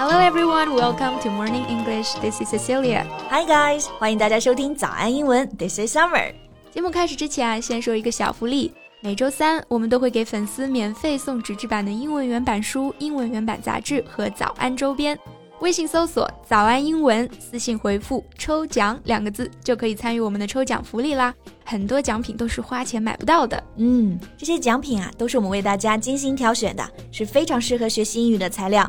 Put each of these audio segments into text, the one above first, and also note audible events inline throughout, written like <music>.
Hello everyone, welcome to Morning English. This is Cecilia. Hi guys，欢迎大家收听早安英文。This is Summer。节目开始之前啊，先说一个小福利。每周三，我们都会给粉丝免费送纸质版的英文原版书、英文原版杂志和早安周边。微信搜索“早安英文”，私信回复“抽奖”两个字，就可以参与我们的抽奖福利啦。很多奖品都是花钱买不到的。嗯，这些奖品啊，都是我们为大家精心挑选的，是非常适合学习英语的材料。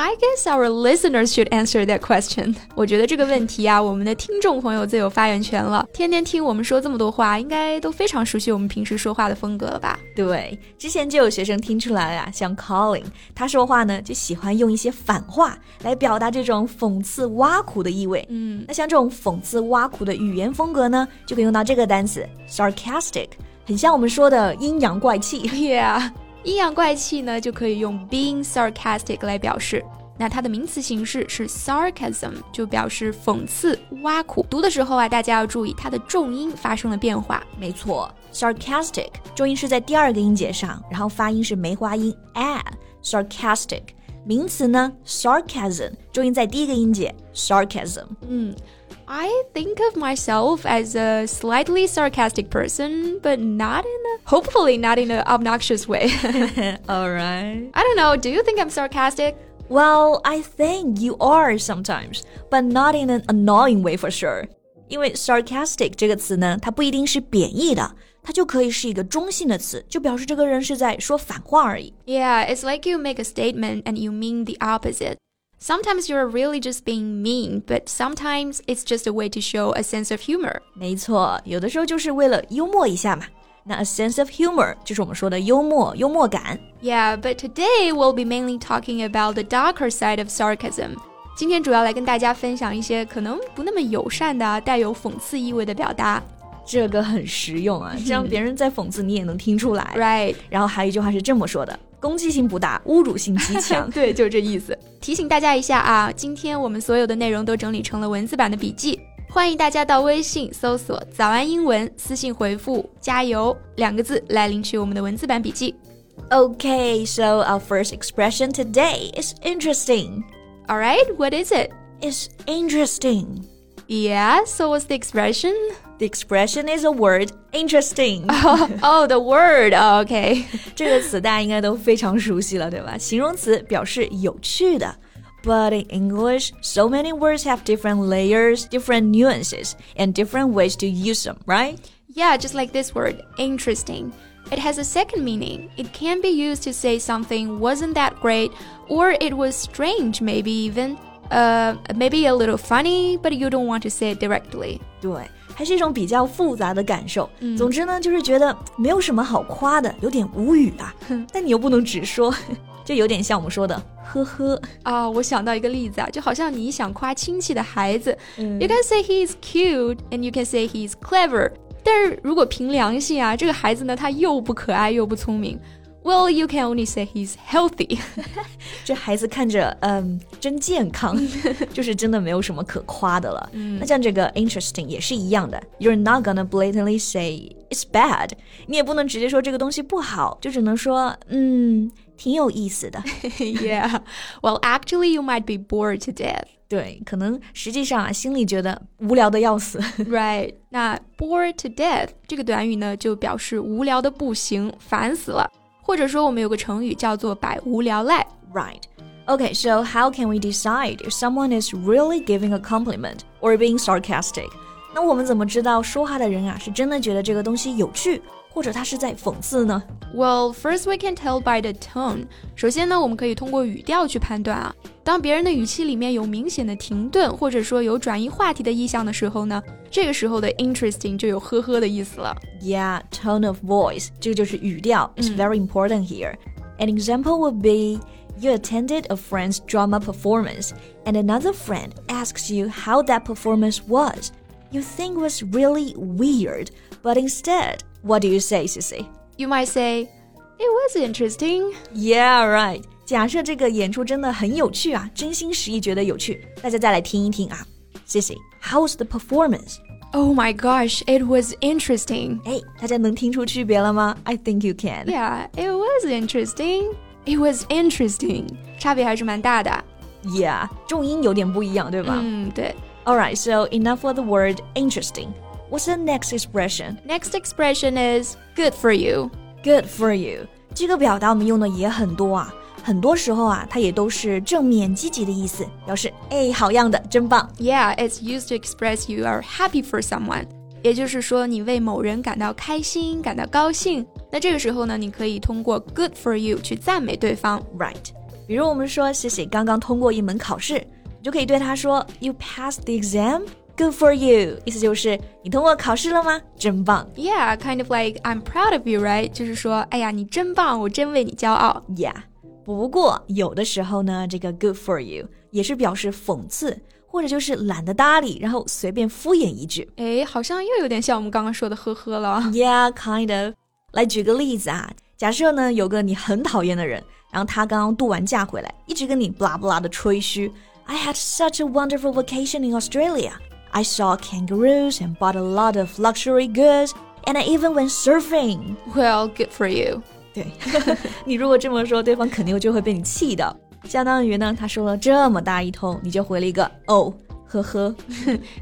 I guess our listeners should answer that question. 我觉得这个问题啊，我们的听众朋友最有发言权了。天天听我们说这么多话，应该都非常熟悉我们平时说话的风格了吧？对，之前就有学生听出来啊，像 Colin，他说话呢就喜欢用一些反话来表达这种讽刺挖苦的意味。嗯，那像这种讽刺挖苦的语言风格呢，就可以用到这个单词 sarcastic。很像我们说的阴阳怪气。<laughs> Yeah，阴阳怪气呢就可以用 being sarcastic 来表示。那它的名词形式是 sarcasm，就表示讽刺、挖苦。读的时候啊，大家要注意它的重音发生了变化。没错，sarcastic 重音是在第二个音节上，然后发音是梅花音 a。sarcastic 名词呢，sarcasm 重音在第一个音节，sarcasm。嗯。I think of myself as a slightly sarcastic person, but not in a, hopefully not in an obnoxious way. <laughs> <laughs> All right. I don't know. Do you think I'm sarcastic? Well, I think you are sometimes, but not in an annoying way for sure. 因为 sarcastic 这个词呢，它不一定是贬义的，它就可以是一个中性的词，就表示这个人是在说反话而已。Yeah, it's like you make a statement and you mean the opposite. Sometimes you're really just being mean, but sometimes it's just a way to show a sense of humor. 没错，有的时候就是为了幽默一下嘛。那 a sense of humor 就是我们说的幽默、幽默感。Yeah, but today we'll be mainly talking about the darker side of sarcasm. 今天主要来跟大家分享一些可能不那么友善的、带有讽刺意味的表达。 这个很实用啊，<laughs> 这样别人在讽刺你也能听出来。<laughs> Right。然后还有一句话是这么说的。攻击性不大，侮辱性极强。<laughs> 对，就是这意思。提醒大家一下啊，今天我们所有的内容都整理成了文字版的笔记，欢迎大家到微信搜索“早安英文”，私信回复“加油”两个字来领取我们的文字版笔记。Okay, so our first expression today is interesting. All right, what is it? It's interesting. Yeah, so what's the expression? The expression is a word interesting. Oh, <laughs> oh the word. Oh, okay. 这个词大家应该都非常熟悉了，对吧？形容词表示有趣的。But <laughs> in English, so many words have different layers, different nuances, and different ways to use them, right? Yeah, just like this word, interesting. It has a second meaning. It can be used to say something wasn't that great, or it was strange, maybe even. Uh, maybe a little funny, but you don't want to say it directly. 对。 还是一种比较复杂的感受。嗯、总之呢，就是觉得没有什么好夸的，有点无语啊。<laughs> 但你又不能直说，就有点像我们说的“呵呵”啊。我想到一个例子啊，就好像你想夸亲戚的孩子、嗯、，you can say he is cute and you can say he is clever。但是如果凭良心啊，这个孩子呢，他又不可爱又不聪明。Well, you can only say he's healthy. <laughs> 这孩子看着，嗯，真健康，就是真的没有什么可夸的了。那像这个 <laughs> interesting 也是一样的，You're not gonna blatantly say it's bad，你也不能直接说这个东西不好，就只能说，嗯，挺有意思的。yeah. <laughs> Well, actually, you might be bored to death. 对，可能实际上啊，心里觉得无聊的要死。right，那 bored to death 这个短语呢，就表示无聊的不行，烦死了。 或者说，我们有个成语叫做“百无聊赖”。Right. Okay, so how can we decide if someone is really giving a compliment or being sarcastic? 那我们怎么知道说话的人啊是真的觉得这个东西有趣， 或者他是在讽刺呢？Well, first we can tell by the tone. 首先呢，我们可以通过语调去判断啊。当别人的语气里面有明显的停顿，或者说有转移话题的意向的时候呢，这个时候的 interesting 就有呵呵的意思了。Yeah, tone of voice，这个就是语调，is very important here. An example would be. You attended a friend's drama performance, and another friend asks you how that performance was. You think was really weird, but instead what do you say, Sissy? You might say, It was interesting. Yeah, right. 假设这个演出真的很有趣啊，真心实意觉得有趣，大家再来听一听啊。谢谢。How was the performance? Oh my gosh, it was interesting. 哎，大家能听出区别了吗？I think you can. Yeah, it was interesting. It was interesting. 差别还是蛮大的。Yeah，重音有点不一样，对吧？嗯，对。All right, so enough for the word interesting. What's the next expression? Next expression is good for you. Good for you. 这个表达我们用的也很多啊。很多时候啊，它也都是正面积极的意思，表示哎，好样的，真棒。Yeah, it's used to express you are happy for someone，也就是说你为某人感到开心、感到高兴。那这个时候呢，你可以通过 good for you 去赞美对方，right？比如我们说谢谢刚刚通过一门考试，你就可以对他说 You passed the exam. Good for you，意思就是你通过考试了吗？真棒。Yeah, kind of like I'm proud of you, right？就是说，哎呀，你真棒，我真为你骄傲。Yeah。不过有的时候呢，这个 good for you 也是表示讽刺，或者就是懒得搭理，然后随便敷衍一句。哎，好像又有点像我们刚刚说的呵呵了。Yeah, kind of。来举个例子啊，假设呢有个你很讨厌的人，然后他刚刚度完假回来，一直跟你 blah blah 的吹嘘。I had such a wonderful vacation in Australia. I saw kangaroos and bought a lot of luxury goods, and I even went surfing. Well, good for you. <laughs> 对你如果这么说，对方肯定就会被你气到。相当于呢，他说了这么大一通，你就回了一个哦，呵呵。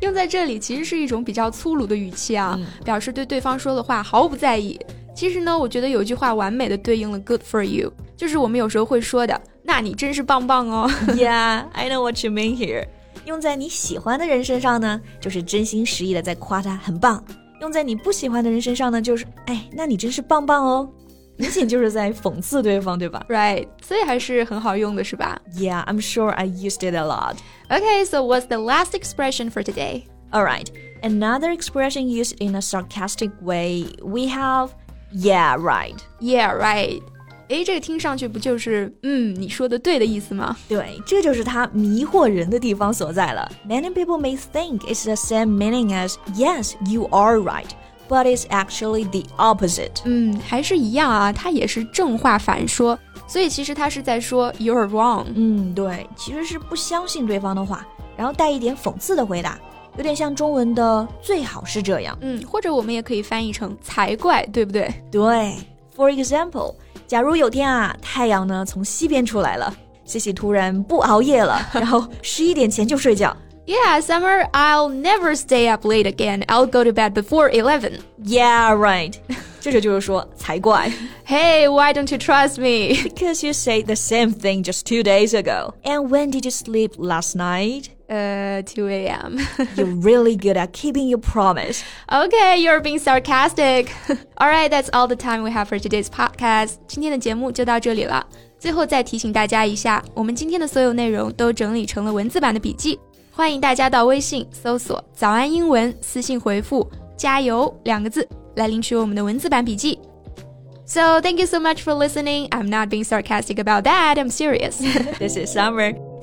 用在这里其实是一种比较粗鲁的语气啊，表示对对方说的话毫不在意。其实呢，我觉得有一句话完美的对应了 <laughs> “good <laughs> for you”，就是我们有时候会说的“那你真是棒棒哦”。Yeah, I know what you mean here。 用在你喜欢的人身上呢，就是真心实意的在夸他很棒；用在你不喜欢的人身上呢，就是哎，那你真是棒棒哦。明显就是在讽刺对方，对吧？Right，所以还是很好用的，是吧？Yeah, <laughs> I'm sure I used it a lot. Okay, so what's the last expression for today? All right, another expression used in a sarcastic way. We have, yeah, right. Yeah, right. 诶，这个听上去不就是嗯你说的对的意思吗？对，这就是它迷惑人的地方所在了。Many people may think it's the same meaning as yes, you are right but it's actually the opposite. 嗯，还是一样啊，它也是正话反说，所以其实它是在说 you're wrong。嗯，对，其实是不相信对方的话，然后带一点讽刺的回答，有点像中文的最好是这样。嗯，或者我们也可以翻译成才怪，对不对？对。For example，假如有天啊，太阳呢从西边出来了，西西突然不熬夜了，然后十一点前就睡觉。Yeah, <laughs> Summer, I'll never stay up late again. I'll go to bed before 11. Yeah, right. 这就就是说才怪。<laughs> Hey, why don't you trust me? Because you said the same thing just two days ago. And when did you sleep last night? Uh, 2 a.m. <laughs> you're really good at keeping your promise. Okay, you're being sarcastic. <laughs> all right, that's all the time we have for today's podcast. 今天的节目就到这里了。最后再提醒大家一下，我们今天的所有内容都整理成了文字版的笔记。欢迎大家到微信搜索“早安英文”，私信回复“加油”两个字来领取我们的文字版笔记。So thank you so much for listening. I'm not being sarcastic about that. I'm serious. <laughs> this is Summer.